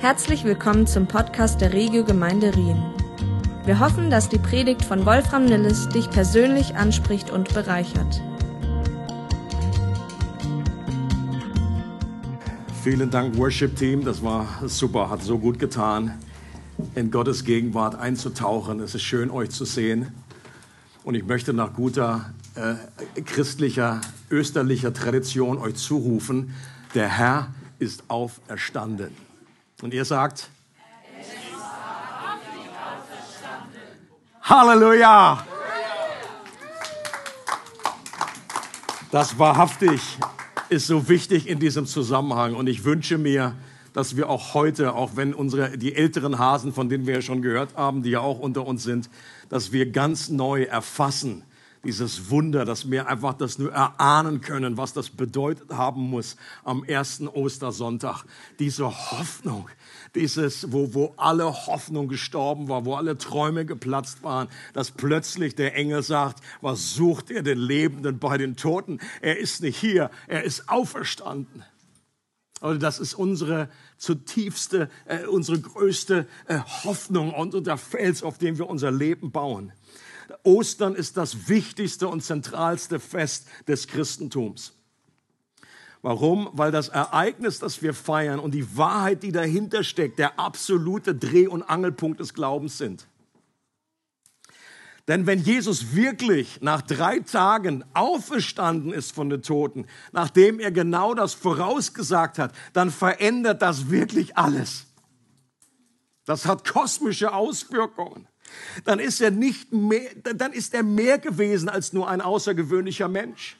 Herzlich willkommen zum Podcast der Regio Gemeinde Rien. Wir hoffen, dass die Predigt von Wolfram Nilles dich persönlich anspricht und bereichert. Vielen Dank, Worship Team. Das war super, hat so gut getan, in Gottes Gegenwart einzutauchen. Es ist schön, euch zu sehen. Und ich möchte nach guter äh, christlicher, österlicher Tradition euch zurufen, der Herr ist auferstanden. Und ihr sagt, Halleluja! Das wahrhaftig ist so wichtig in diesem Zusammenhang. Und ich wünsche mir, dass wir auch heute, auch wenn unsere, die älteren Hasen, von denen wir ja schon gehört haben, die ja auch unter uns sind, dass wir ganz neu erfassen, dieses Wunder, dass wir einfach das nur erahnen können, was das bedeutet haben muss am ersten Ostersonntag. Diese Hoffnung, dieses, wo, wo alle Hoffnung gestorben war, wo alle Träume geplatzt waren, dass plötzlich der Engel sagt, was sucht ihr den Lebenden bei den Toten? Er ist nicht hier, er ist auferstanden. Also das ist unsere zutiefste, äh, unsere größte äh, Hoffnung und der Fels, auf dem wir unser Leben bauen. Ostern ist das wichtigste und zentralste Fest des Christentums. Warum? Weil das Ereignis, das wir feiern und die Wahrheit, die dahinter steckt, der absolute Dreh- und Angelpunkt des Glaubens sind. Denn wenn Jesus wirklich nach drei Tagen auferstanden ist von den Toten, nachdem er genau das vorausgesagt hat, dann verändert das wirklich alles. Das hat kosmische Auswirkungen dann ist er nicht mehr, dann ist er mehr gewesen als nur ein außergewöhnlicher Mensch.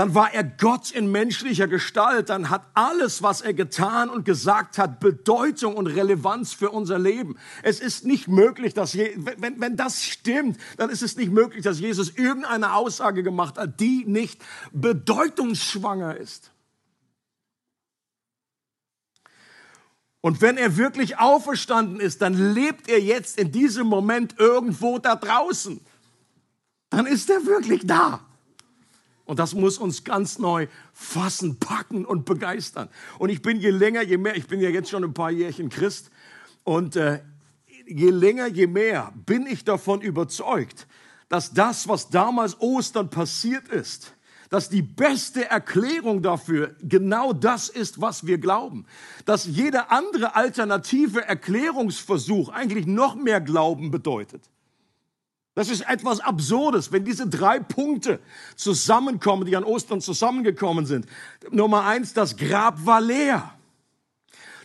Dann war er Gott in menschlicher Gestalt. Dann hat alles, was er getan und gesagt hat, Bedeutung und Relevanz für unser Leben. Es ist nicht möglich, dass, je, wenn, wenn das stimmt, dann ist es nicht möglich, dass Jesus irgendeine Aussage gemacht hat, die nicht bedeutungsschwanger ist. Und wenn er wirklich auferstanden ist, dann lebt er jetzt in diesem Moment irgendwo da draußen. Dann ist er wirklich da. Und das muss uns ganz neu fassen, packen und begeistern. Und ich bin je länger, je mehr, ich bin ja jetzt schon ein paar Jährchen Christ, und äh, je länger, je mehr bin ich davon überzeugt, dass das, was damals Ostern passiert ist, dass die beste Erklärung dafür genau das ist, was wir glauben. Dass jeder andere alternative Erklärungsversuch eigentlich noch mehr Glauben bedeutet. Das ist etwas Absurdes, wenn diese drei Punkte zusammenkommen, die an Ostern zusammengekommen sind. Nummer eins, das Grab war leer.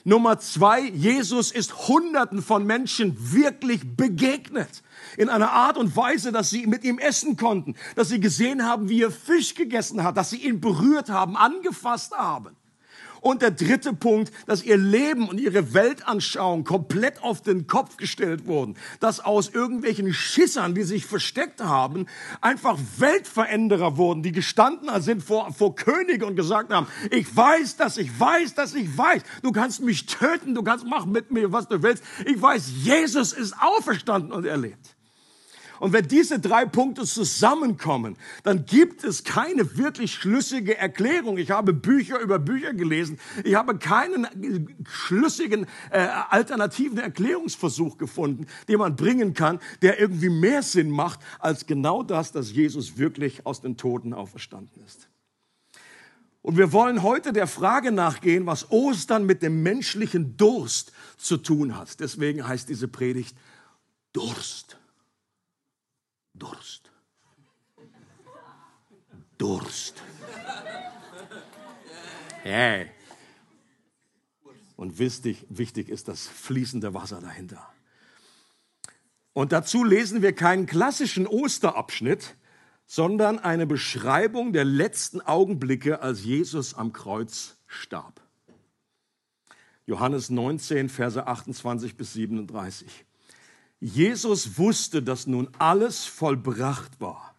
Nummer zwei, Jesus ist Hunderten von Menschen wirklich begegnet in einer Art und Weise, dass sie mit ihm essen konnten, dass sie gesehen haben, wie er Fisch gegessen hat, dass sie ihn berührt haben, angefasst haben. Und der dritte Punkt, dass ihr Leben und ihre Weltanschauung komplett auf den Kopf gestellt wurden. Dass aus irgendwelchen Schissern, die sich versteckt haben, einfach Weltveränderer wurden, die gestanden sind vor, vor Könige und gesagt haben, ich weiß, dass ich weiß, dass ich weiß. Du kannst mich töten, du kannst machen mit mir, was du willst. Ich weiß, Jesus ist auferstanden und er lebt. Und wenn diese drei Punkte zusammenkommen, dann gibt es keine wirklich schlüssige Erklärung. Ich habe Bücher über Bücher gelesen. Ich habe keinen schlüssigen äh, alternativen Erklärungsversuch gefunden, den man bringen kann, der irgendwie mehr Sinn macht als genau das, dass Jesus wirklich aus den Toten auferstanden ist. Und wir wollen heute der Frage nachgehen, was Ostern mit dem menschlichen Durst zu tun hat. Deswegen heißt diese Predigt Durst. Durst. Durst. Hey. Und wichtig, wichtig ist das fließende Wasser dahinter. Und dazu lesen wir keinen klassischen Osterabschnitt, sondern eine Beschreibung der letzten Augenblicke, als Jesus am Kreuz starb. Johannes 19, Verse 28 bis 37. Jesus wusste, dass nun alles vollbracht war.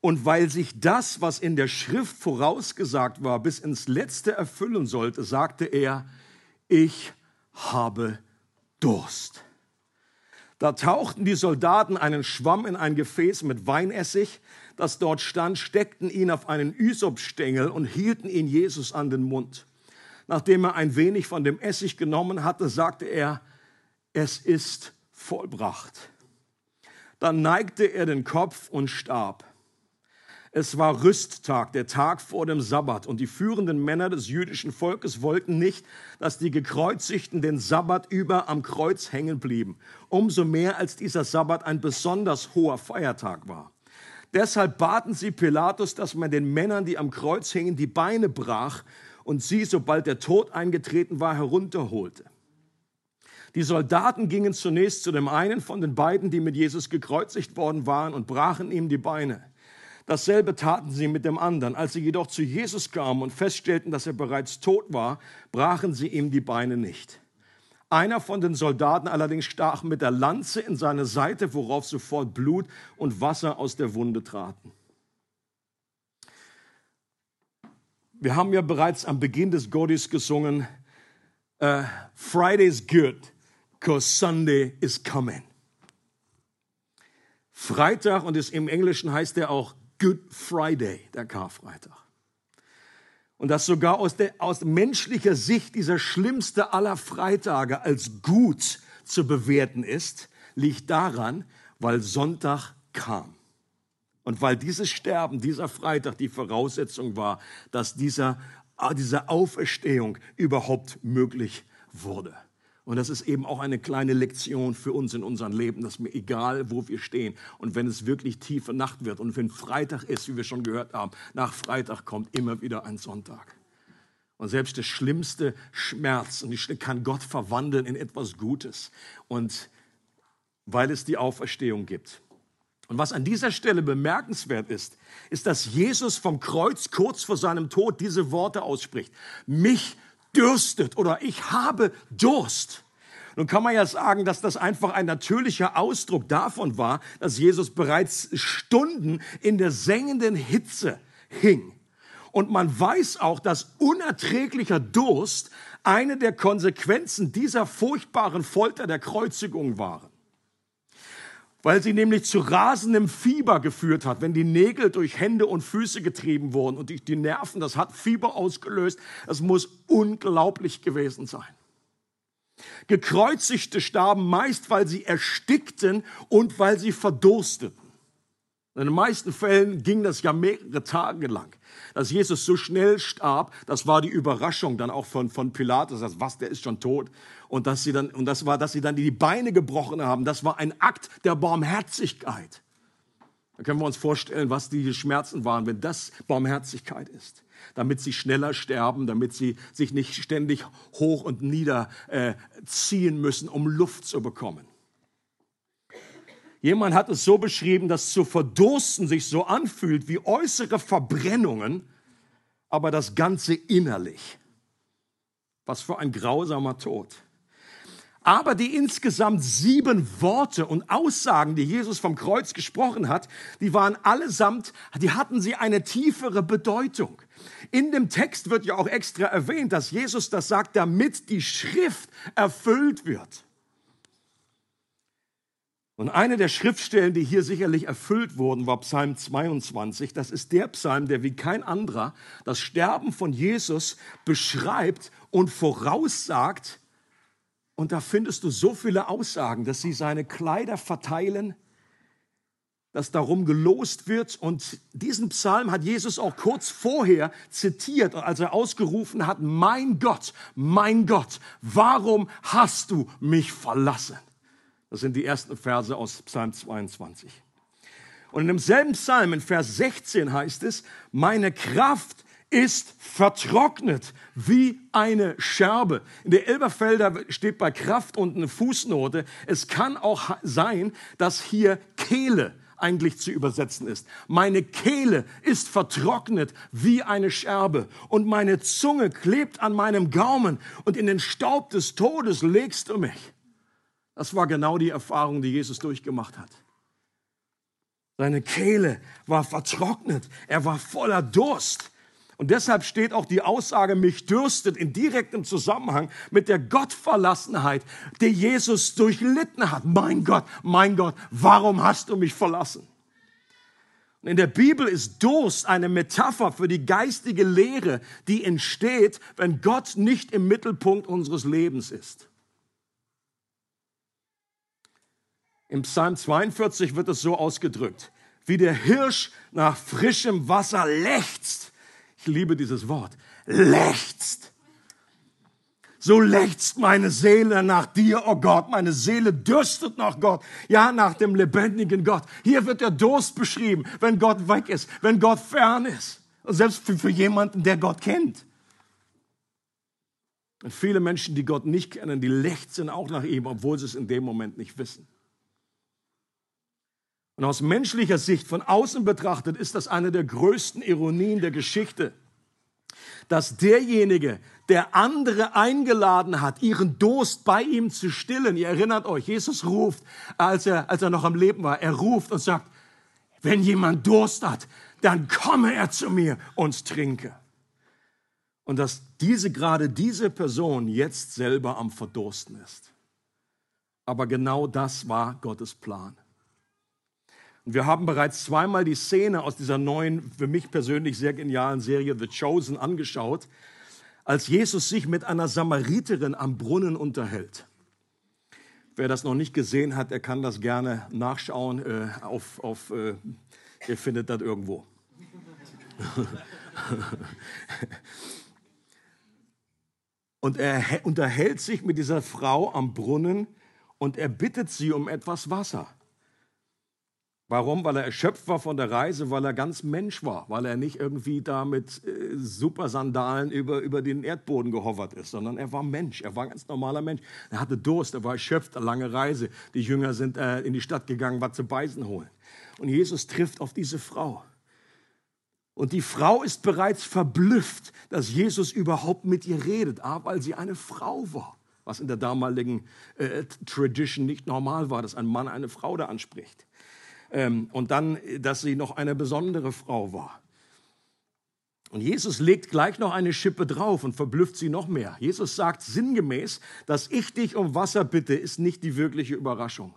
Und weil sich das, was in der Schrift vorausgesagt war, bis ins Letzte erfüllen sollte, sagte er, ich habe Durst. Da tauchten die Soldaten einen Schwamm in ein Gefäß mit Weinessig, das dort stand, steckten ihn auf einen Ysopstängel und hielten ihn Jesus an den Mund. nachdem er ein wenig von dem Essig genommen hatte, sagte er, es ist vollbracht. Dann neigte er den Kopf und starb. Es war Rüsttag, der Tag vor dem Sabbat, und die führenden Männer des jüdischen Volkes wollten nicht, dass die Gekreuzigten den Sabbat über am Kreuz hängen blieben, umso mehr als dieser Sabbat ein besonders hoher Feiertag war. Deshalb baten sie Pilatus, dass man den Männern, die am Kreuz hingen, die Beine brach und sie, sobald der Tod eingetreten war, herunterholte. Die Soldaten gingen zunächst zu dem einen von den beiden, die mit Jesus gekreuzigt worden waren, und brachen ihm die Beine. Dasselbe taten sie mit dem anderen. Als sie jedoch zu Jesus kamen und feststellten, dass er bereits tot war, brachen sie ihm die Beine nicht. Einer von den Soldaten allerdings stach mit der Lanze in seine Seite, worauf sofort Blut und Wasser aus der Wunde traten. Wir haben ja bereits am Beginn des Gottes gesungen, uh, Friday's good, cause Sunday is coming. Freitag, und im Englischen heißt er auch Good Friday, der Karfreitag. Und dass sogar aus, der, aus menschlicher Sicht dieser schlimmste aller Freitage als gut zu bewerten ist, liegt daran, weil Sonntag kam. Und weil dieses Sterben, dieser Freitag die Voraussetzung war, dass dieser, diese Auferstehung überhaupt möglich wurde. Und das ist eben auch eine kleine Lektion für uns in unserem Leben, dass mir egal, wo wir stehen und wenn es wirklich tiefe Nacht wird und wenn Freitag ist, wie wir schon gehört haben, nach Freitag kommt immer wieder ein Sonntag. Und selbst der schlimmste Schmerz kann Gott verwandeln in etwas Gutes. Und weil es die Auferstehung gibt. Und was an dieser Stelle bemerkenswert ist, ist, dass Jesus vom Kreuz kurz vor seinem Tod diese Worte ausspricht. Mich dürstet oder ich habe Durst. Nun kann man ja sagen, dass das einfach ein natürlicher Ausdruck davon war, dass Jesus bereits Stunden in der sengenden Hitze hing. Und man weiß auch, dass unerträglicher Durst eine der Konsequenzen dieser furchtbaren Folter der Kreuzigung waren weil sie nämlich zu rasendem Fieber geführt hat, wenn die Nägel durch Hände und Füße getrieben wurden und die Nerven, das hat Fieber ausgelöst. Es muss unglaublich gewesen sein. Gekreuzigte starben meist, weil sie erstickten und weil sie verdursteten. In den meisten Fällen ging das ja mehrere Tage lang. Dass Jesus so schnell starb, das war die Überraschung dann auch von, von Pilatus, dass was, der ist schon tot. Und, dass sie dann, und das war, dass sie dann die Beine gebrochen haben. Das war ein Akt der Barmherzigkeit. Da können wir uns vorstellen, was die Schmerzen waren, wenn das Barmherzigkeit ist. Damit sie schneller sterben, damit sie sich nicht ständig hoch und nieder äh, ziehen müssen, um Luft zu bekommen. Jemand hat es so beschrieben, dass zu verdursten sich so anfühlt wie äußere Verbrennungen, aber das Ganze innerlich. Was für ein grausamer Tod. Aber die insgesamt sieben Worte und Aussagen, die Jesus vom Kreuz gesprochen hat, die waren allesamt, die hatten sie eine tiefere Bedeutung. In dem Text wird ja auch extra erwähnt, dass Jesus das sagt, damit die Schrift erfüllt wird. Und eine der Schriftstellen, die hier sicherlich erfüllt wurden, war Psalm 22. Das ist der Psalm, der wie kein anderer das Sterben von Jesus beschreibt und voraussagt. Und da findest du so viele Aussagen, dass sie seine Kleider verteilen, dass darum gelost wird. Und diesen Psalm hat Jesus auch kurz vorher zitiert, als er ausgerufen hat, mein Gott, mein Gott, warum hast du mich verlassen? Das sind die ersten Verse aus Psalm 22. Und in demselben Psalm, in Vers 16 heißt es, meine Kraft ist vertrocknet wie eine Scherbe. In der Elberfelder steht bei Kraft unten eine Fußnote. Es kann auch sein, dass hier Kehle eigentlich zu übersetzen ist. Meine Kehle ist vertrocknet wie eine Scherbe und meine Zunge klebt an meinem Gaumen und in den Staub des Todes legst du mich. Das war genau die Erfahrung, die Jesus durchgemacht hat. Seine Kehle war vertrocknet, er war voller Durst. Und deshalb steht auch die Aussage, mich dürstet in direktem Zusammenhang mit der Gottverlassenheit, die Jesus durchlitten hat. Mein Gott, mein Gott, warum hast du mich verlassen? In der Bibel ist Durst eine Metapher für die geistige Lehre, die entsteht, wenn Gott nicht im Mittelpunkt unseres Lebens ist. Im Psalm 42 wird es so ausgedrückt, wie der Hirsch nach frischem Wasser lechzt. Ich liebe dieses Wort. Lechzt so lechzt meine Seele nach dir, oh Gott. Meine Seele dürstet nach Gott. Ja, nach dem lebendigen Gott. Hier wird der Durst beschrieben, wenn Gott weg ist, wenn Gott fern ist. Selbst für, für jemanden, der Gott kennt. Und viele Menschen, die Gott nicht kennen, die lechzen auch nach ihm, obwohl sie es in dem Moment nicht wissen. Und aus menschlicher Sicht, von außen betrachtet, ist das eine der größten Ironien der Geschichte dass derjenige, der andere eingeladen hat, ihren Durst bei ihm zu stillen, ihr erinnert euch, Jesus ruft, als er, als er noch am Leben war, er ruft und sagt, wenn jemand Durst hat, dann komme er zu mir und trinke. Und dass diese, gerade diese Person jetzt selber am Verdursten ist. Aber genau das war Gottes Plan. Und wir haben bereits zweimal die Szene aus dieser neuen, für mich persönlich sehr genialen Serie The Chosen angeschaut, als Jesus sich mit einer Samariterin am Brunnen unterhält. Wer das noch nicht gesehen hat, der kann das gerne nachschauen. Äh, auf, auf, äh, ihr findet das irgendwo. und er unterhält sich mit dieser Frau am Brunnen und er bittet sie um etwas Wasser. Warum? Weil er erschöpft war von der Reise, weil er ganz Mensch war, weil er nicht irgendwie da mit äh, Supersandalen über, über den Erdboden gehovert ist, sondern er war Mensch, er war ein ganz normaler Mensch. Er hatte Durst, er war erschöpft, eine lange Reise. Die Jünger sind äh, in die Stadt gegangen, was zu beißen holen. Und Jesus trifft auf diese Frau. Und die Frau ist bereits verblüfft, dass Jesus überhaupt mit ihr redet, A, weil sie eine Frau war, was in der damaligen äh, Tradition nicht normal war, dass ein Mann eine Frau da anspricht. Ähm, und dann, dass sie noch eine besondere Frau war. Und Jesus legt gleich noch eine Schippe drauf und verblüfft sie noch mehr. Jesus sagt sinngemäß, dass ich dich um Wasser bitte, ist nicht die wirkliche Überraschung.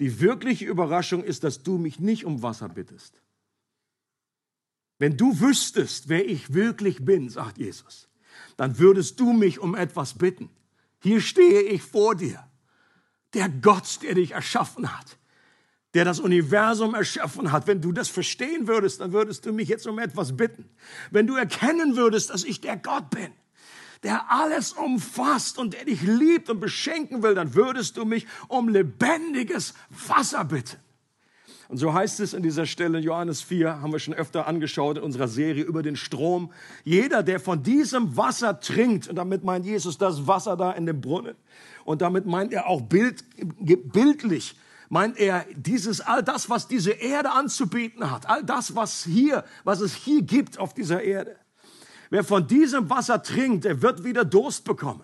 Die wirkliche Überraschung ist, dass du mich nicht um Wasser bittest. Wenn du wüsstest, wer ich wirklich bin, sagt Jesus, dann würdest du mich um etwas bitten. Hier stehe ich vor dir, der Gott, der dich erschaffen hat, der das Universum erschaffen hat, wenn du das verstehen würdest, dann würdest du mich jetzt um etwas bitten. Wenn du erkennen würdest, dass ich der Gott bin, der alles umfasst und der dich liebt und beschenken will, dann würdest du mich um lebendiges Wasser bitten. Und so heißt es in dieser Stelle, Johannes 4, haben wir schon öfter angeschaut in unserer Serie über den Strom. Jeder, der von diesem Wasser trinkt, und damit meint Jesus das Wasser da in dem Brunnen, und damit meint er auch bild, bildlich meint er dieses, all das, was diese Erde anzubieten hat, all das, was hier, was es hier gibt auf dieser Erde. Wer von diesem Wasser trinkt, der wird wieder Durst bekommen.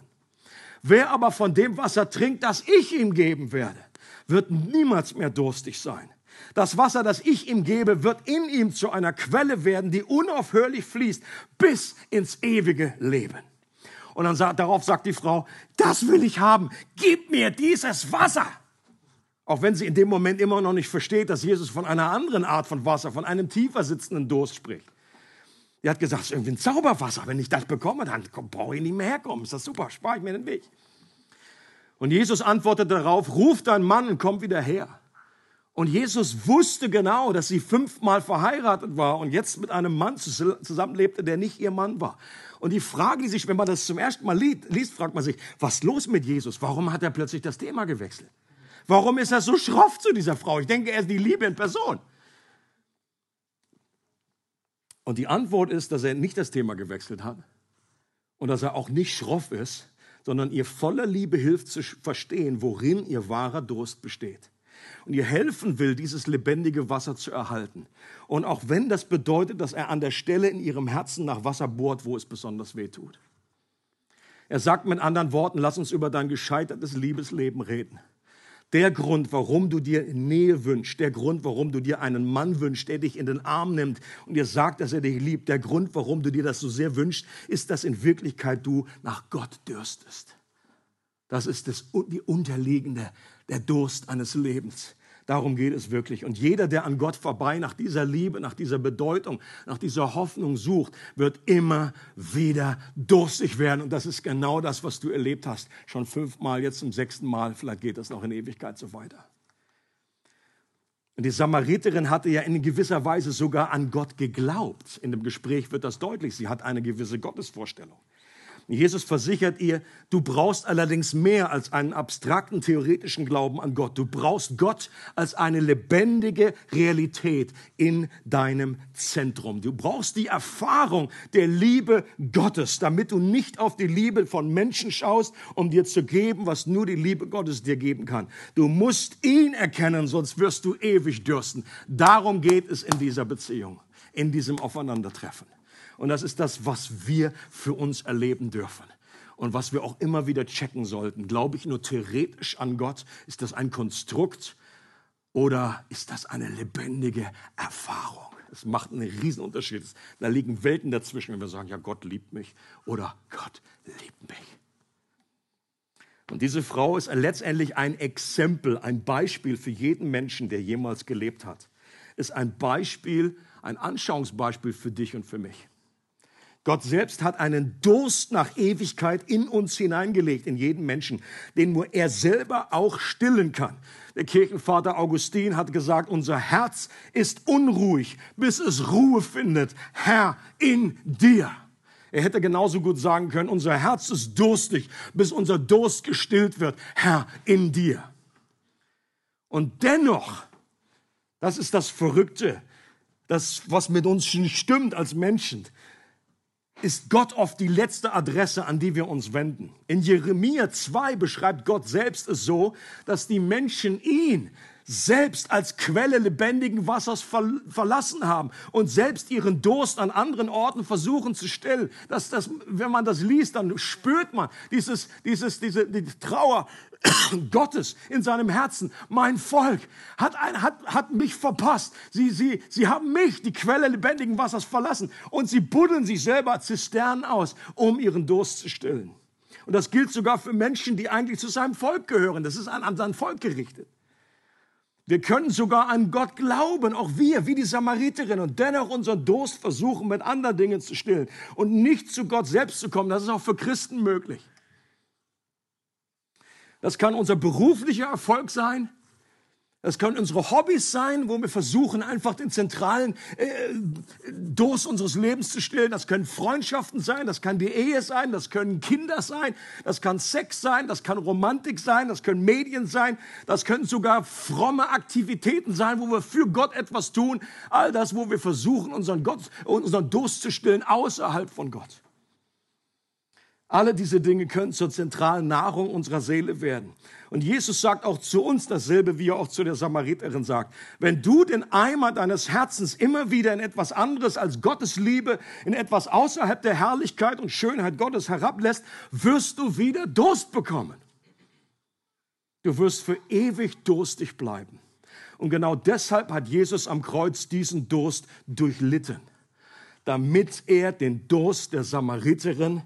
Wer aber von dem Wasser trinkt, das ich ihm geben werde, wird niemals mehr durstig sein. Das Wasser, das ich ihm gebe, wird in ihm zu einer Quelle werden, die unaufhörlich fließt bis ins ewige Leben. Und dann sagt, darauf sagt die Frau, das will ich haben. Gib mir dieses Wasser. Auch wenn sie in dem Moment immer noch nicht versteht, dass Jesus von einer anderen Art von Wasser, von einem tiefer sitzenden Durst spricht. Die hat gesagt, es ist irgendwie ein Zauberwasser. Wenn ich das bekomme, dann brauche ich nicht mehr herkommen. Ist das super, spare ich mir den Weg. Und Jesus antwortet darauf, ruf deinen Mann und komm wieder her. Und Jesus wusste genau, dass sie fünfmal verheiratet war und jetzt mit einem Mann zusammenlebte, der nicht ihr Mann war. Und die Frage, die sich, wenn man das zum ersten Mal liest, fragt man sich, was ist los mit Jesus? Warum hat er plötzlich das Thema gewechselt? Warum ist er so schroff zu dieser Frau? Ich denke, er ist die Liebe in Person. Und die Antwort ist, dass er nicht das Thema gewechselt hat und dass er auch nicht schroff ist, sondern ihr voller Liebe hilft zu verstehen, worin ihr wahrer Durst besteht. Und ihr helfen will, dieses lebendige Wasser zu erhalten. Und auch wenn das bedeutet, dass er an der Stelle in ihrem Herzen nach Wasser bohrt, wo es besonders weh tut. Er sagt mit anderen Worten, lass uns über dein gescheitertes Liebesleben reden. Der Grund, warum du dir Nähe wünschst, der Grund, warum du dir einen Mann wünschst, der dich in den Arm nimmt und dir sagt, dass er dich liebt, der Grund, warum du dir das so sehr wünschst, ist, dass in Wirklichkeit du nach Gott dürstest. Das ist das, die unterliegende, der Durst eines Lebens. Darum geht es wirklich. Und jeder, der an Gott vorbei nach dieser Liebe, nach dieser Bedeutung, nach dieser Hoffnung sucht, wird immer wieder durstig werden. Und das ist genau das, was du erlebt hast. Schon fünfmal, jetzt zum sechsten Mal. Vielleicht geht das noch in Ewigkeit so weiter. Und die Samariterin hatte ja in gewisser Weise sogar an Gott geglaubt. In dem Gespräch wird das deutlich. Sie hat eine gewisse Gottesvorstellung. Jesus versichert ihr, du brauchst allerdings mehr als einen abstrakten theoretischen Glauben an Gott. Du brauchst Gott als eine lebendige Realität in deinem Zentrum. Du brauchst die Erfahrung der Liebe Gottes, damit du nicht auf die Liebe von Menschen schaust, um dir zu geben, was nur die Liebe Gottes dir geben kann. Du musst ihn erkennen, sonst wirst du ewig dürsten. Darum geht es in dieser Beziehung, in diesem Aufeinandertreffen. Und das ist das, was wir für uns erleben dürfen. Und was wir auch immer wieder checken sollten. Glaube ich nur theoretisch an Gott? Ist das ein Konstrukt? Oder ist das eine lebendige Erfahrung? Es macht einen riesen Unterschied. Da liegen Welten dazwischen, wenn wir sagen, ja, Gott liebt mich oder Gott liebt mich. Und diese Frau ist letztendlich ein Exempel, ein Beispiel für jeden Menschen, der jemals gelebt hat. Ist ein Beispiel, ein Anschauungsbeispiel für dich und für mich. Gott selbst hat einen Durst nach Ewigkeit in uns hineingelegt, in jeden Menschen, den nur er selber auch stillen kann. Der Kirchenvater Augustin hat gesagt, unser Herz ist unruhig, bis es Ruhe findet. Herr, in dir. Er hätte genauso gut sagen können, unser Herz ist durstig, bis unser Durst gestillt wird. Herr, in dir. Und dennoch, das ist das Verrückte, das, was mit uns nicht stimmt als Menschen ist Gott oft die letzte Adresse, an die wir uns wenden. In Jeremia 2 beschreibt Gott selbst es so, dass die Menschen ihn selbst als Quelle lebendigen Wassers verlassen haben und selbst ihren Durst an anderen Orten versuchen zu stillen. Das, das, wenn man das liest, dann spürt man dieses, dieses, diese die Trauer Gottes in seinem Herzen. Mein Volk hat, ein, hat, hat mich verpasst. Sie, sie, sie haben mich, die Quelle lebendigen Wassers, verlassen und sie buddeln sich selber Zisternen aus, um ihren Durst zu stillen. Und das gilt sogar für Menschen, die eigentlich zu seinem Volk gehören. Das ist an, an sein Volk gerichtet. Wir können sogar an Gott glauben, auch wir, wie die Samariterin, und dennoch unseren Durst versuchen, mit anderen Dingen zu stillen und nicht zu Gott selbst zu kommen. Das ist auch für Christen möglich. Das kann unser beruflicher Erfolg sein. Das können unsere Hobbys sein, wo wir versuchen, einfach den zentralen äh, Durst unseres Lebens zu stillen. Das können Freundschaften sein, das kann die Ehe sein, das können Kinder sein, das kann Sex sein, das kann Romantik sein, das können Medien sein, das können sogar fromme Aktivitäten sein, wo wir für Gott etwas tun. All das, wo wir versuchen, unseren, Gott, unseren Durst zu stillen außerhalb von Gott. Alle diese Dinge können zur zentralen Nahrung unserer Seele werden. Und Jesus sagt auch zu uns dasselbe, wie er auch zu der Samariterin sagt. Wenn du den Eimer deines Herzens immer wieder in etwas anderes als Gottes Liebe, in etwas außerhalb der Herrlichkeit und Schönheit Gottes herablässt, wirst du wieder Durst bekommen. Du wirst für ewig durstig bleiben. Und genau deshalb hat Jesus am Kreuz diesen Durst durchlitten, damit er den Durst der Samariterin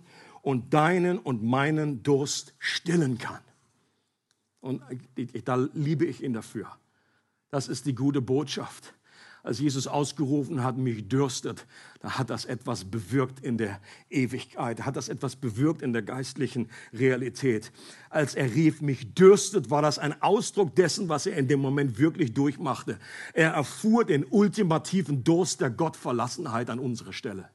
und deinen und meinen Durst stillen kann. Und da liebe ich ihn dafür. Das ist die gute Botschaft. Als Jesus ausgerufen hat, mich dürstet, da hat das etwas bewirkt in der Ewigkeit, hat das etwas bewirkt in der geistlichen Realität. Als er rief, mich dürstet, war das ein Ausdruck dessen, was er in dem Moment wirklich durchmachte. Er erfuhr den ultimativen Durst der Gottverlassenheit an unserer Stelle.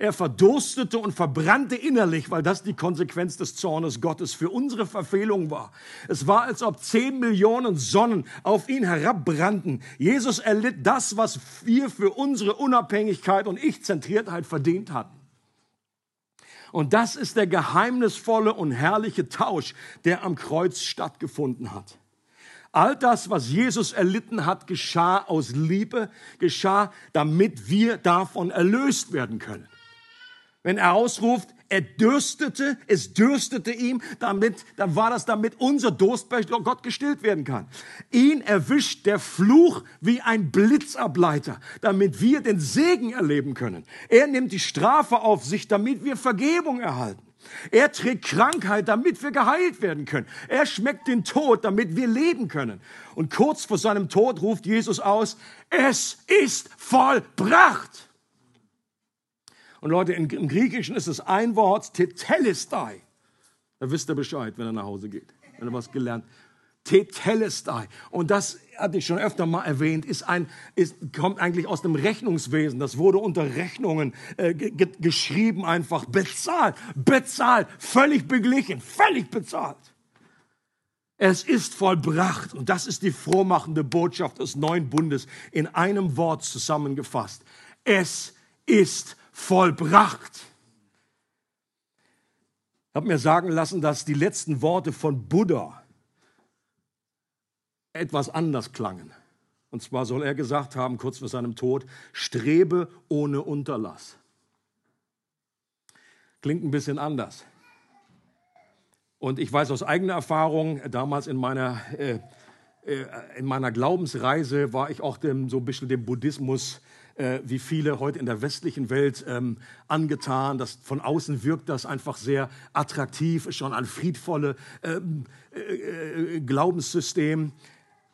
Er verdurstete und verbrannte innerlich, weil das die Konsequenz des Zornes Gottes für unsere Verfehlung war. Es war, als ob zehn Millionen Sonnen auf ihn herabbrannten. Jesus erlitt das, was wir für unsere Unabhängigkeit und Ich-Zentriertheit verdient hatten. Und das ist der geheimnisvolle und herrliche Tausch, der am Kreuz stattgefunden hat. All das, was Jesus erlitten hat, geschah aus Liebe, geschah, damit wir davon erlöst werden können. Wenn er ausruft, er dürstete, es dürstete ihm, damit, dann war das, damit unser Durst bei Gott gestillt werden kann. Ihn erwischt der Fluch wie ein Blitzableiter, damit wir den Segen erleben können. Er nimmt die Strafe auf sich, damit wir Vergebung erhalten. Er trägt Krankheit, damit wir geheilt werden können. Er schmeckt den Tod, damit wir leben können. Und kurz vor seinem Tod ruft Jesus aus, es ist vollbracht. Und Leute, im Griechischen ist es ein Wort, tetelestai. Da wisst ihr Bescheid, wenn er nach Hause geht. Wenn er was gelernt. Tetelestai. Und das hatte ich schon öfter mal erwähnt, ist ein, ist, kommt eigentlich aus dem Rechnungswesen. Das wurde unter Rechnungen äh, geschrieben einfach. Bezahlt, bezahlt, völlig beglichen, völlig bezahlt. Es ist vollbracht. Und das ist die frohmachende Botschaft des neuen Bundes in einem Wort zusammengefasst. Es ist vollbracht. Ich habe mir sagen lassen, dass die letzten Worte von Buddha etwas anders klangen. Und zwar soll er gesagt haben, kurz vor seinem Tod, strebe ohne Unterlass. Klingt ein bisschen anders. Und ich weiß aus eigener Erfahrung, damals in meiner, äh, äh, in meiner Glaubensreise war ich auch dem, so ein bisschen dem Buddhismus äh, wie viele heute in der westlichen Welt ähm, angetan. Das, von außen wirkt das einfach sehr attraktiv, ist schon ein friedvolles ähm, äh, äh, Glaubenssystem.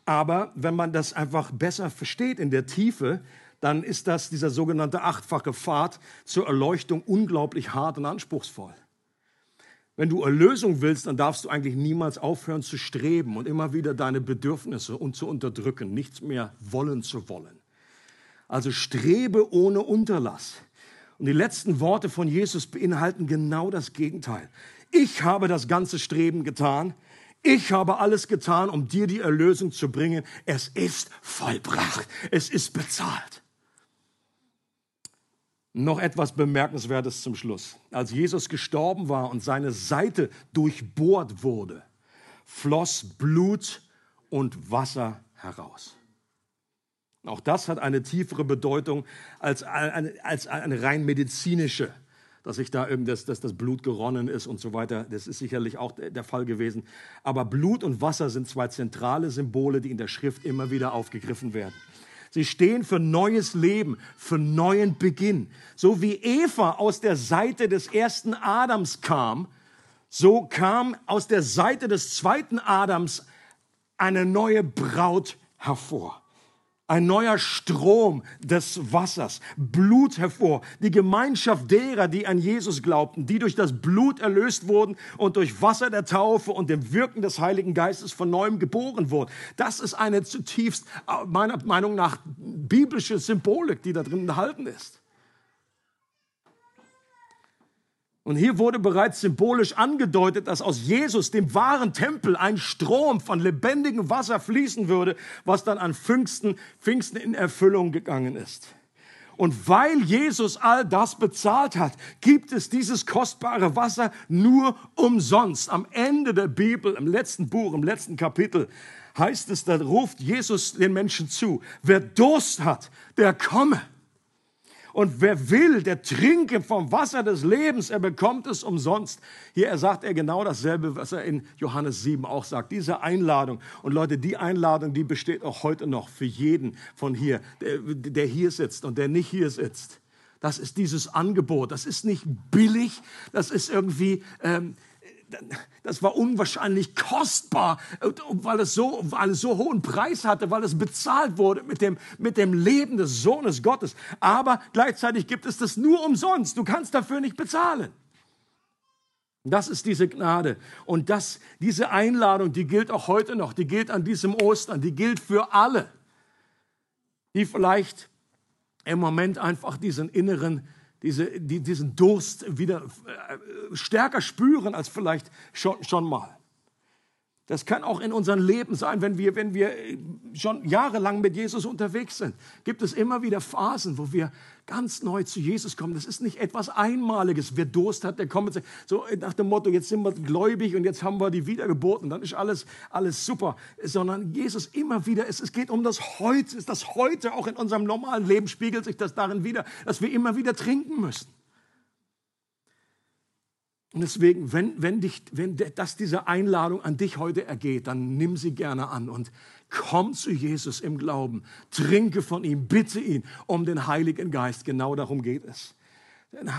Aber wenn man das einfach besser versteht in der Tiefe, dann ist das dieser sogenannte achtfache Pfad zur Erleuchtung unglaublich hart und anspruchsvoll. Wenn du Erlösung willst, dann darfst du eigentlich niemals aufhören zu streben und immer wieder deine Bedürfnisse und zu unterdrücken, nichts mehr wollen zu wollen. Also strebe ohne Unterlass. Und die letzten Worte von Jesus beinhalten genau das Gegenteil. Ich habe das ganze Streben getan. Ich habe alles getan, um dir die Erlösung zu bringen. Es ist vollbracht. Es ist bezahlt. Noch etwas Bemerkenswertes zum Schluss. Als Jesus gestorben war und seine Seite durchbohrt wurde, floss Blut und Wasser heraus. Auch das hat eine tiefere Bedeutung als eine, als eine rein medizinische, dass sich da eben das, dass das Blut geronnen ist und so weiter. Das ist sicherlich auch der Fall gewesen. Aber Blut und Wasser sind zwei zentrale Symbole, die in der Schrift immer wieder aufgegriffen werden. Sie stehen für neues Leben, für neuen Beginn. So wie Eva aus der Seite des ersten Adams kam, so kam aus der Seite des zweiten Adams eine neue Braut hervor ein neuer Strom des Wassers, Blut hervor, die Gemeinschaft derer, die an Jesus glaubten, die durch das Blut erlöst wurden und durch Wasser der Taufe und dem Wirken des Heiligen Geistes von neuem geboren wurden. Das ist eine zutiefst, meiner Meinung nach, biblische Symbolik, die da drin enthalten ist. Und hier wurde bereits symbolisch angedeutet, dass aus Jesus, dem wahren Tempel, ein Strom von lebendigem Wasser fließen würde, was dann an Pfingsten, Pfingsten in Erfüllung gegangen ist. Und weil Jesus all das bezahlt hat, gibt es dieses kostbare Wasser nur umsonst. Am Ende der Bibel, im letzten Buch, im letzten Kapitel, heißt es, da ruft Jesus den Menschen zu, wer Durst hat, der komme. Und wer will, der trinke vom Wasser des Lebens, er bekommt es umsonst. Hier sagt er genau dasselbe, was er in Johannes 7 auch sagt. Diese Einladung. Und Leute, die Einladung, die besteht auch heute noch für jeden von hier, der, der hier sitzt und der nicht hier sitzt. Das ist dieses Angebot. Das ist nicht billig. Das ist irgendwie, ähm, das war unwahrscheinlich kostbar, weil es so, weil es so hohen Preis hatte, weil es bezahlt wurde mit dem, mit dem Leben des Sohnes Gottes. Aber gleichzeitig gibt es das nur umsonst. Du kannst dafür nicht bezahlen. Das ist diese Gnade. Und das, diese Einladung, die gilt auch heute noch. Die gilt an diesem Ostern. Die gilt für alle, die vielleicht im Moment einfach diesen inneren diese, die, diesen Durst wieder äh, stärker spüren als vielleicht schon, schon mal. Das kann auch in unserem Leben sein, wenn wir, wenn wir schon jahrelang mit Jesus unterwegs sind. Gibt es immer wieder Phasen, wo wir ganz neu zu Jesus kommen. Das ist nicht etwas Einmaliges. Wer Durst hat, der kommt so nach dem Motto, jetzt sind wir gläubig und jetzt haben wir die Wiedergeburt und dann ist alles, alles super. Sondern Jesus immer wieder, es, es geht um das Heute. Das Heute auch in unserem normalen Leben spiegelt sich das darin wieder, dass wir immer wieder trinken müssen. Und deswegen, wenn, wenn, dich, wenn das diese Einladung an dich heute ergeht, dann nimm sie gerne an und komm zu Jesus im Glauben. Trinke von ihm, bitte ihn um den Heiligen Geist. Genau darum geht es.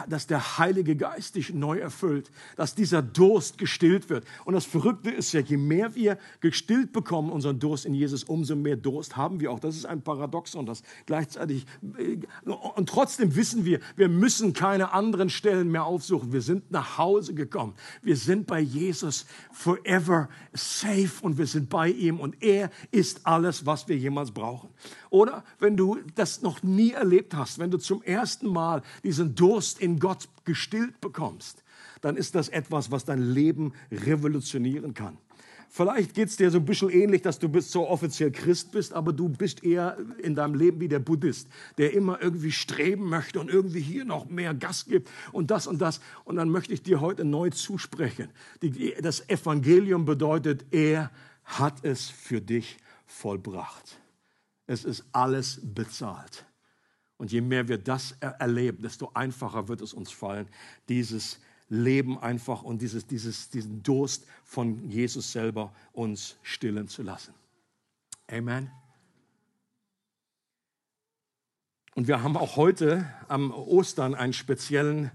Dass der Heilige Geist dich neu erfüllt, dass dieser Durst gestillt wird. Und das Verrückte ist ja, je mehr wir gestillt bekommen, unseren Durst in Jesus, umso mehr Durst haben wir auch. Das ist ein Paradoxon, das gleichzeitig, äh, und trotzdem wissen wir, wir müssen keine anderen Stellen mehr aufsuchen. Wir sind nach Hause gekommen. Wir sind bei Jesus forever safe und wir sind bei ihm und er ist alles, was wir jemals brauchen. Oder wenn du das noch nie erlebt hast, wenn du zum ersten Mal diesen Durst in Gott gestillt bekommst, dann ist das etwas, was dein Leben revolutionieren kann. Vielleicht geht es dir so ein bisschen ähnlich, dass du bist so offiziell Christ bist, aber du bist eher in deinem Leben wie der Buddhist, der immer irgendwie streben möchte und irgendwie hier noch mehr Gas gibt und das und das. Und dann möchte ich dir heute neu zusprechen. Die, das Evangelium bedeutet, er hat es für dich vollbracht. Es ist alles bezahlt. Und je mehr wir das erleben, desto einfacher wird es uns fallen, dieses Leben einfach und dieses, dieses, diesen Durst von Jesus selber uns stillen zu lassen. Amen. Und wir haben auch heute am Ostern einen speziellen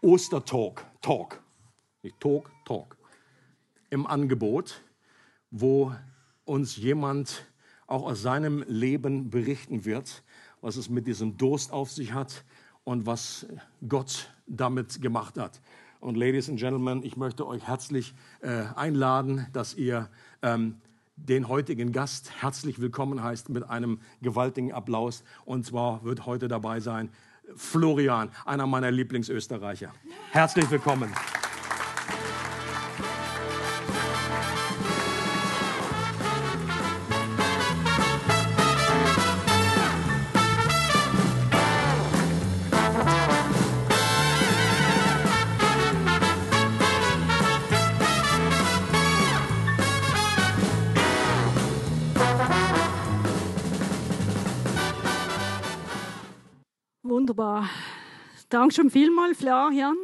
Ostertalk, Talk, nicht Talk, Talk, im Angebot, wo uns jemand auch aus seinem Leben berichten wird, was es mit diesem Durst auf sich hat und was Gott damit gemacht hat. Und Ladies and Gentlemen, ich möchte euch herzlich äh, einladen, dass ihr ähm, den heutigen Gast herzlich willkommen heißt mit einem gewaltigen Applaus. Und zwar wird heute dabei sein Florian, einer meiner Lieblingsösterreicher. Herzlich willkommen. Wunderbar. Danke schon vielmals, Florian.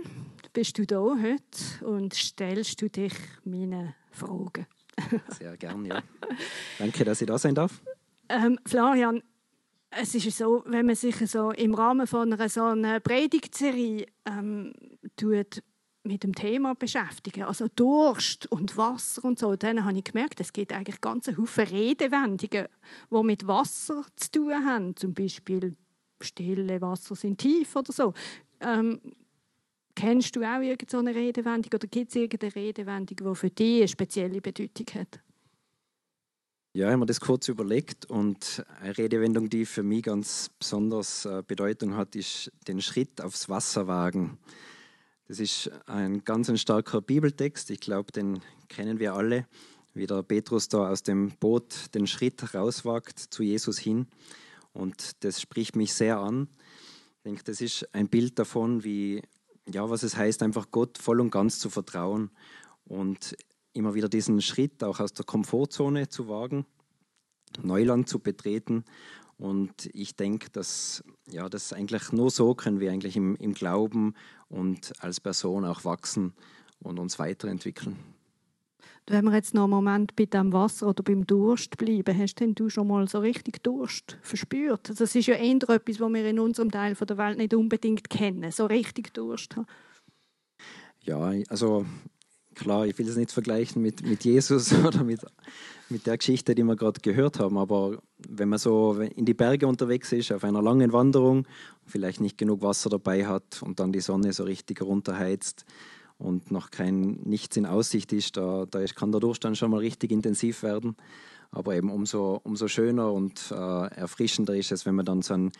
Bist du da heute und stellst du dich meine Fragen? Sehr gerne, ja. Danke, dass ich da sein darf. Ähm, Florian, es ist so, wenn man sich so im Rahmen von einer so einer Predigtserie ähm, tut, mit dem Thema beschäftigen, also Durst und Wasser und so, dann habe ich gemerkt, es gibt eigentlich ganz Haufen Redewendungen, die mit Wasser zu tun haben. Zum Beispiel stille Wasser sind tief oder so. Ähm, kennst du auch irgendeine Redewendung oder gibt es irgendeine Redewendung, die für dich eine spezielle Bedeutung hat? Ja, ich habe mir das kurz überlegt und eine Redewendung, die für mich ganz besonders äh, Bedeutung hat, ist den Schritt aufs Wasser wagen. Das ist ein ganz ein starker Bibeltext. Ich glaube, den kennen wir alle, wie der Petrus da aus dem Boot den Schritt rauswagt zu Jesus hin. Und das spricht mich sehr an. Ich denke, das ist ein Bild davon, wie, ja, was es heißt, einfach Gott voll und ganz zu vertrauen und immer wieder diesen Schritt auch aus der Komfortzone zu wagen, Neuland zu betreten. Und ich denke, dass ja, das eigentlich nur so können wir eigentlich im, im Glauben und als Person auch wachsen und uns weiterentwickeln. Wenn wir jetzt noch einen Moment bei dem Wasser oder beim Durst bleiben, hast denn du schon mal so richtig Durst verspürt? Also das ist ja eher etwas, was wir in unserem Teil der Welt nicht unbedingt kennen, so richtig Durst haben. Ja, also klar, ich will es nicht vergleichen mit, mit Jesus oder mit, mit der Geschichte, die wir gerade gehört haben, aber wenn man so in die Berge unterwegs ist, auf einer langen Wanderung, vielleicht nicht genug Wasser dabei hat und dann die Sonne so richtig runterheizt, und noch kein nichts in Aussicht ist, da, da kann der Durchstand schon mal richtig intensiv werden. Aber eben umso, umso schöner und äh, erfrischender ist es, wenn man dann so einen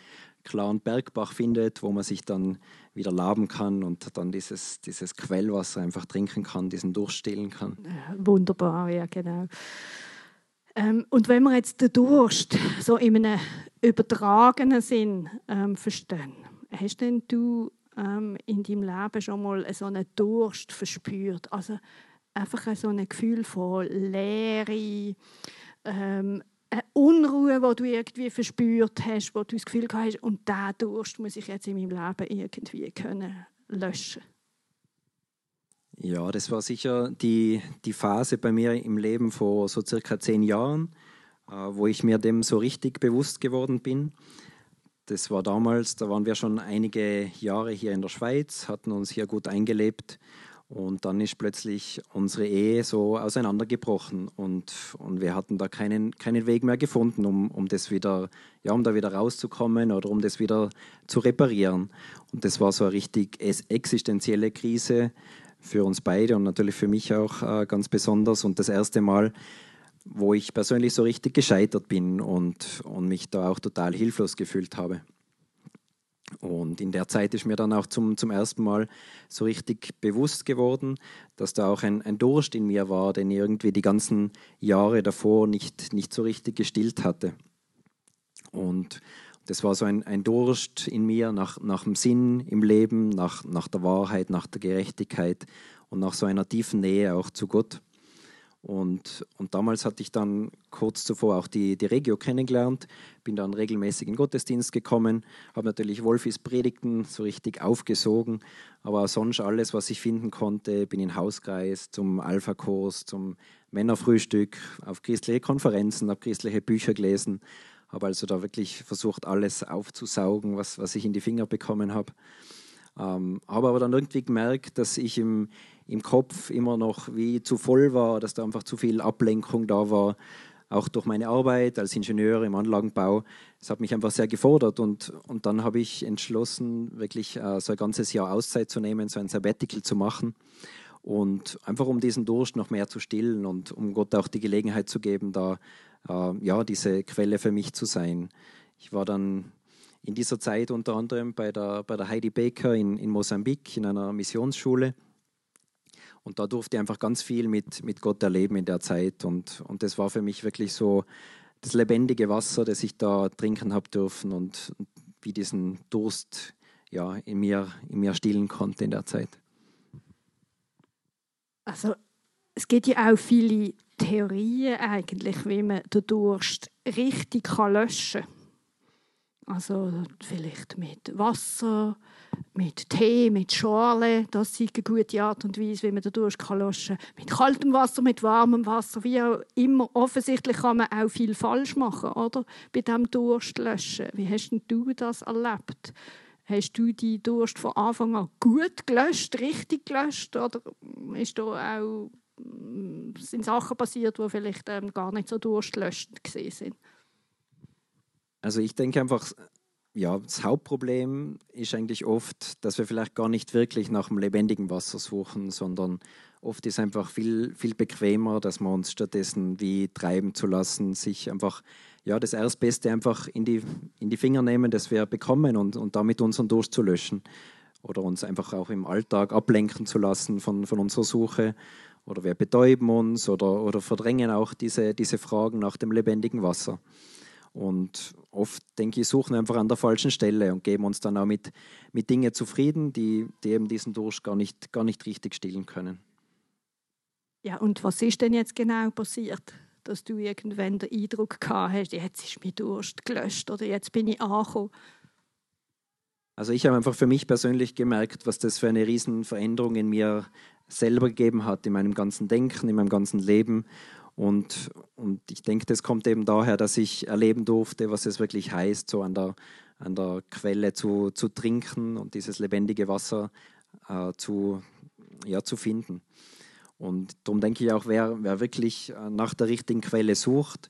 klaren Bergbach findet, wo man sich dann wieder laben kann und dann dieses, dieses Quellwasser einfach trinken kann, diesen Durst stillen kann. Wunderbar, ja genau. Ähm, und wenn wir jetzt den Durst so in einem übertragenen Sinn ähm, verstehen, hast denn du ähm, in deinem Leben schon mal so einen Durst verspürt? Also einfach so ein Gefühl von Leere, ähm, eine Unruhe, die du irgendwie verspürt hast, wo du das Gefühl hast, und diesen Durst muss ich jetzt in meinem Leben irgendwie können löschen Ja, das war sicher die, die Phase bei mir im Leben vor so circa zehn Jahren, äh, wo ich mir dem so richtig bewusst geworden bin das war damals, da waren wir schon einige Jahre hier in der Schweiz, hatten uns hier gut eingelebt und dann ist plötzlich unsere Ehe so auseinandergebrochen und, und wir hatten da keinen, keinen Weg mehr gefunden, um, um das wieder, ja, um da wieder rauszukommen oder um das wieder zu reparieren. Und das war so eine richtig existenzielle Krise für uns beide und natürlich für mich auch äh, ganz besonders. Und das erste Mal, wo ich persönlich so richtig gescheitert bin und, und mich da auch total hilflos gefühlt habe. Und in der Zeit ist mir dann auch zum, zum ersten Mal so richtig bewusst geworden, dass da auch ein, ein Durst in mir war, den irgendwie die ganzen Jahre davor nicht, nicht so richtig gestillt hatte. Und das war so ein, ein Durst in mir nach, nach dem Sinn im Leben, nach, nach der Wahrheit, nach der Gerechtigkeit und nach so einer tiefen Nähe auch zu Gott. Und, und damals hatte ich dann kurz zuvor auch die, die Regio kennengelernt, bin dann regelmäßig in den Gottesdienst gekommen, habe natürlich Wolfis Predigten so richtig aufgesogen, aber sonst alles, was ich finden konnte, bin in Hauskreis, zum Alpha-Kurs, zum Männerfrühstück, auf christliche Konferenzen, habe christliche Bücher gelesen, habe also da wirklich versucht, alles aufzusaugen, was, was ich in die Finger bekommen habe. Ähm, habe aber dann irgendwie gemerkt, dass ich im, im Kopf immer noch wie zu voll war, dass da einfach zu viel Ablenkung da war, auch durch meine Arbeit als Ingenieur im Anlagenbau. Es hat mich einfach sehr gefordert und, und dann habe ich entschlossen, wirklich äh, so ein ganzes Jahr Auszeit zu nehmen, so ein Sabbatical zu machen und einfach um diesen Durst noch mehr zu stillen und um Gott auch die Gelegenheit zu geben, da äh, ja, diese Quelle für mich zu sein. Ich war dann in dieser Zeit unter anderem bei der, bei der Heidi Baker in, in Mosambik in einer Missionsschule. Und da durfte ich einfach ganz viel mit, mit Gott erleben in der Zeit. Und, und das war für mich wirklich so das lebendige Wasser, das ich da trinken habe dürfen und, wie diesen Durst ja, in, mir, in mir stillen konnte in der Zeit. Also es gibt ja auch viele Theorien eigentlich, wie man den Durst richtig löschen kann. Also vielleicht mit Wasser, mit Tee, mit Schorle. Das ist eine gute Art und Weise, wie man den Durst löschen kann. Mit kaltem Wasser, mit warmem Wasser, wie auch immer. Offensichtlich kann man auch viel falsch machen, oder? Bei diesem Durst löschen. Wie hast du das erlebt? Hast du die Durst von Anfang an gut gelöscht, richtig gelöscht? Oder ist da auch, mm, sind Sachen passiert, die vielleicht ähm, gar nicht so durstlöschend sind? Also ich denke einfach, ja, das Hauptproblem ist eigentlich oft, dass wir vielleicht gar nicht wirklich nach dem lebendigen Wasser suchen, sondern oft ist einfach viel, viel bequemer, dass wir uns stattdessen wie treiben zu lassen, sich einfach ja, das Erstbeste einfach in die, in die Finger nehmen, das wir bekommen und, und damit unseren Durst zu löschen. Oder uns einfach auch im Alltag ablenken zu lassen von, von unserer Suche. Oder wir betäuben uns oder, oder verdrängen auch diese, diese Fragen nach dem lebendigen Wasser. Und oft, denke ich, suchen wir einfach an der falschen Stelle und geben uns dann auch mit, mit Dingen zufrieden, die, die eben diesen Durst gar nicht, gar nicht richtig stillen können. Ja, und was ist denn jetzt genau passiert? Dass du irgendwann den Eindruck gehabt hast, jetzt ist mein Durst gelöscht oder jetzt bin ich angekommen? Also ich habe einfach für mich persönlich gemerkt, was das für eine Riesenveränderung in mir selber gegeben hat, in meinem ganzen Denken, in meinem ganzen Leben. Und, und ich denke, das kommt eben daher, dass ich erleben durfte, was es wirklich heißt, so an der, an der Quelle zu, zu trinken und dieses lebendige Wasser äh, zu, ja, zu finden. Und darum denke ich auch, wer, wer wirklich äh, nach der richtigen Quelle sucht,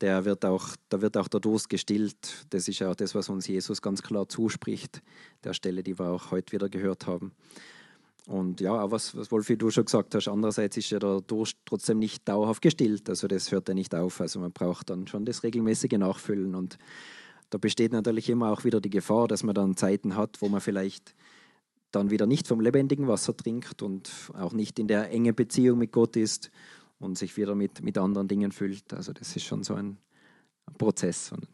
der wird auch, da wird auch der Durst gestillt. Das ist ja auch das, was uns Jesus ganz klar zuspricht, der Stelle, die wir auch heute wieder gehört haben. Und ja, was, was Wolfi, du schon gesagt hast, andererseits ist ja der Durst trotzdem nicht dauerhaft gestillt. Also das hört ja nicht auf. Also man braucht dann schon das regelmäßige Nachfüllen. Und da besteht natürlich immer auch wieder die Gefahr, dass man dann Zeiten hat, wo man vielleicht dann wieder nicht vom lebendigen Wasser trinkt und auch nicht in der engen Beziehung mit Gott ist und sich wieder mit, mit anderen Dingen füllt. Also das ist schon so ein Prozess. Und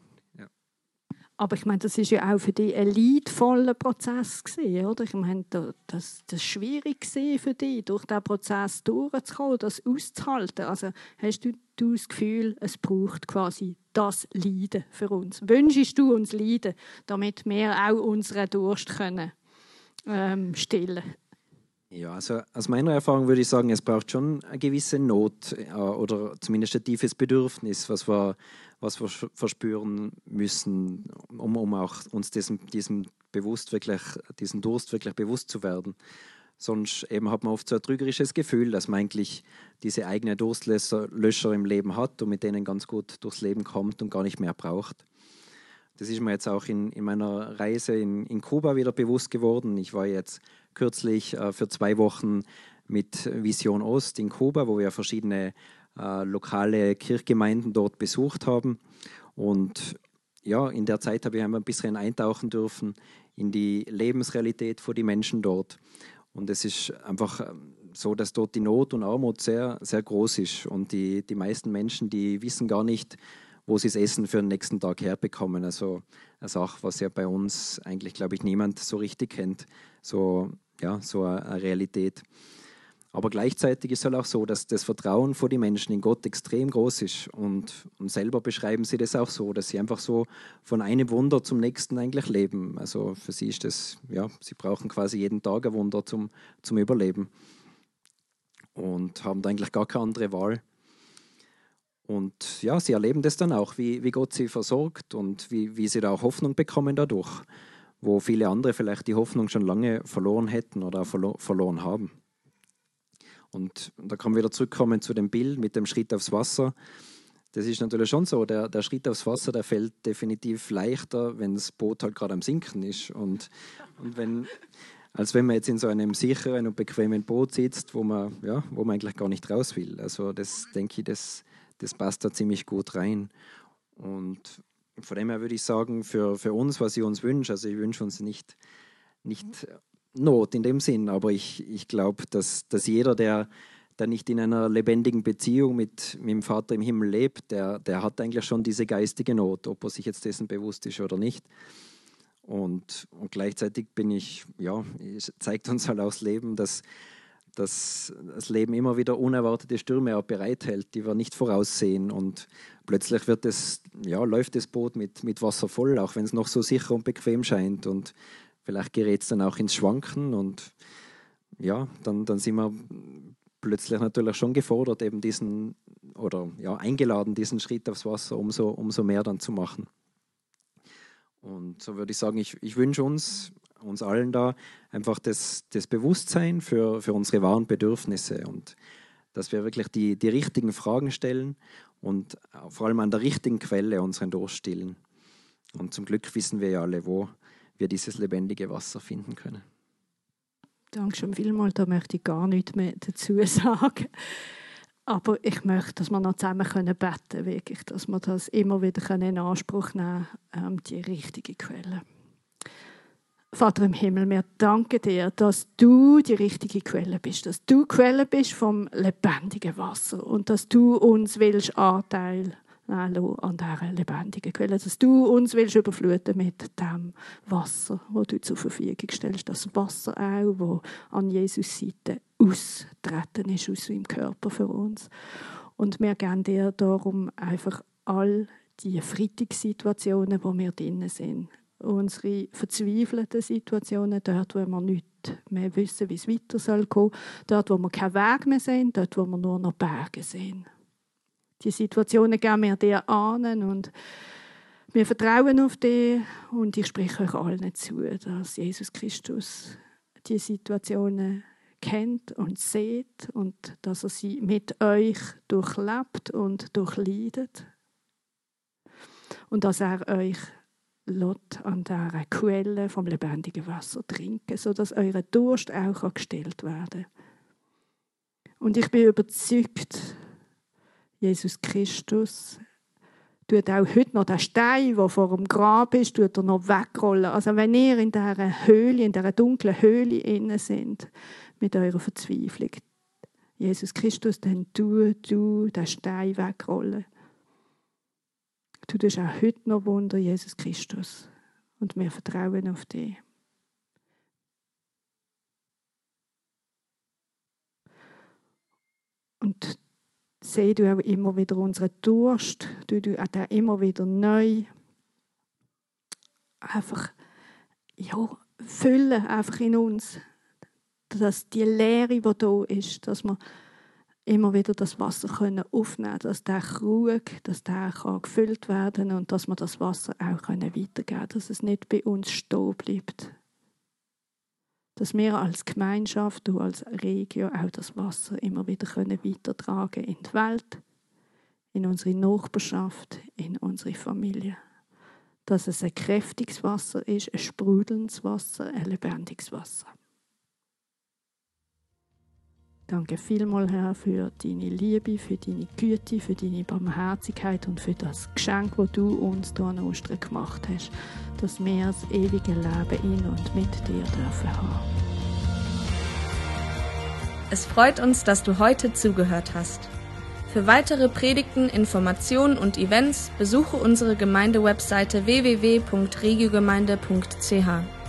aber ich meine, das ist ja auch für dich ein leidvoller Prozess gewesen, oder? Ich meine, das, das schwierig für dich, durch diesen Prozess durchzukommen, das auszuhalten. Also hast du, du das Gefühl, es braucht quasi das Leiden für uns? Wünschst du uns Leiden, damit wir auch unseren Durst können ähm, stillen? Ja, also aus meiner Erfahrung würde ich sagen, es braucht schon eine gewisse Not äh, oder zumindest ein tiefes Bedürfnis, was wir, was wir verspüren müssen, um, um auch uns diesem, diesem bewusst wirklich, diesem Durst wirklich bewusst zu werden. Sonst eben hat man oft so ein trügerisches Gefühl, dass man eigentlich diese eigenen Durstlöscher im Leben hat und mit denen ganz gut durchs Leben kommt und gar nicht mehr braucht. Das ist mir jetzt auch in, in meiner Reise in, in Kuba wieder bewusst geworden. Ich war jetzt kürzlich äh, für zwei Wochen mit Vision Ost in Kuba, wo wir verschiedene äh, lokale Kirchgemeinden dort besucht haben. Und ja, in der Zeit habe ich ein bisschen eintauchen dürfen in die Lebensrealität von den Menschen dort. Und es ist einfach ähm, so, dass dort die Not und Armut sehr, sehr groß ist. Und die, die meisten Menschen, die wissen gar nicht, wo sie das Essen für den nächsten Tag herbekommen. Also eine Sache, was ja bei uns eigentlich, glaube ich, niemand so richtig kennt. So, ja, so eine Realität. Aber gleichzeitig ist es halt auch so, dass das Vertrauen vor die Menschen in Gott extrem groß ist. Und, und selber beschreiben sie das auch so, dass sie einfach so von einem Wunder zum nächsten eigentlich leben. Also für sie ist das, ja, sie brauchen quasi jeden Tag ein Wunder zum, zum Überleben. Und haben da eigentlich gar keine andere Wahl. Und ja, sie erleben das dann auch, wie, wie Gott sie versorgt und wie, wie sie da auch Hoffnung bekommen dadurch, wo viele andere vielleicht die Hoffnung schon lange verloren hätten oder verlo verloren haben. Und da kann man wieder zurückkommen zu dem Bild mit dem Schritt aufs Wasser. Das ist natürlich schon so, der, der Schritt aufs Wasser, der fällt definitiv leichter, wenn das Boot halt gerade am Sinken ist. Und, und wenn, als wenn man jetzt in so einem sicheren und bequemen Boot sitzt, wo man, ja, wo man eigentlich gar nicht raus will. Also das denke ich, das, das passt da ziemlich gut rein. Und von dem her würde ich sagen, für, für uns, was ich uns wünsche, also ich wünsche uns nicht, nicht Not in dem Sinn, aber ich, ich glaube, dass, dass jeder, der, der nicht in einer lebendigen Beziehung mit, mit dem Vater im Himmel lebt, der, der hat eigentlich schon diese geistige Not, ob er sich jetzt dessen bewusst ist oder nicht. Und, und gleichzeitig bin ich, ja, zeigt uns halt auch das Leben, dass, dass das Leben immer wieder unerwartete Stürme auch bereithält, die wir nicht voraussehen. Und plötzlich wird es, ja, läuft das Boot mit, mit Wasser voll, auch wenn es noch so sicher und bequem scheint. Und vielleicht gerät es dann auch ins Schwanken. Und ja, dann, dann sind wir plötzlich natürlich schon gefordert, eben diesen oder ja, eingeladen, diesen Schritt aufs Wasser umso, umso mehr dann zu machen. Und so würde ich sagen, ich, ich wünsche uns uns allen da einfach das, das Bewusstsein für, für unsere wahren Bedürfnisse und dass wir wirklich die, die richtigen Fragen stellen und vor allem an der richtigen Quelle unseren Durst stillen. Und zum Glück wissen wir ja alle, wo wir dieses lebendige Wasser finden können. Danke schon vielmals, da möchte ich gar nichts mehr dazu sagen. Aber ich möchte, dass wir noch zusammen beten können, wirklich, dass wir das immer wieder in Anspruch nehmen können, ähm, die richtige Quelle. Vater im Himmel, wir danken dir, dass du die richtige Quelle bist, dass du Quelle bist vom lebendigen Wasser und dass du uns willst Anteil an dieser lebendigen Quelle, dass du uns willst überfluten mit dem Wasser, wo du zur Verfügung stellst, das Wasser auch, wo an Jesus Seite austreten ist aus seinem Körper für uns. Und wir geben dir darum einfach all die Freitagssituationen, wo wir drinnen sind, unsere verzweifelten Situationen, dort, wo wir nicht mehr wissen, wie es weiter soll gehen, dort, wo wir keinen Weg mehr sehen, dort, wo wir nur noch Berge sehen. Die Situationen geben wir dir an und wir vertrauen auf dich und ich spreche euch allen zu, dass Jesus Christus die Situationen kennt und sieht und dass er sie mit euch durchlebt und durchleidet und dass er euch Lot an dieser Quelle vom lebendigen Wasser trinken, sodass euer Durst auch gestillt werden. Und ich bin überzeugt, Jesus Christus tut auch heute noch den Stein, der vor dem Grab ist, tut er noch wegrollen. Also wenn ihr in dieser Höhle, in dieser dunklen Höhle innen sind, mit eurer Verzweiflung, Jesus Christus, dann tu du den Stein wegrollen. Du tust auch heute noch Wunder, Jesus Christus. Und wir vertrauen auf dich. Und seh du auch immer wieder unseren Durst, du, du auch immer wieder neu einfach ja, füllen einfach in uns, dass die Leere, die da ist, dass wir immer wieder das Wasser können aufnehmen dass der Krug, dass der kann gefüllt werden und dass wir das Wasser auch können weitergeben dass es nicht bei uns stehen bleibt. Dass wir als Gemeinschaft und als Regio auch das Wasser immer wieder können weitertragen in die Welt, in unsere Nachbarschaft, in unsere Familie. Dass es ein kräftiges Wasser ist, ein sprudelndes Wasser, ein lebendiges Wasser. Danke vielmals, Herr, für deine Liebe, für deine Güte, für deine Barmherzigkeit und für das Geschenk, das du uns hier an Ostern gemacht hast, dass wir das ewige Leben in und mit dir dürfen haben. Es freut uns, dass du heute zugehört hast. Für weitere Predigten, Informationen und Events besuche unsere Gemeindewebseite www.regiogemeinde.ch.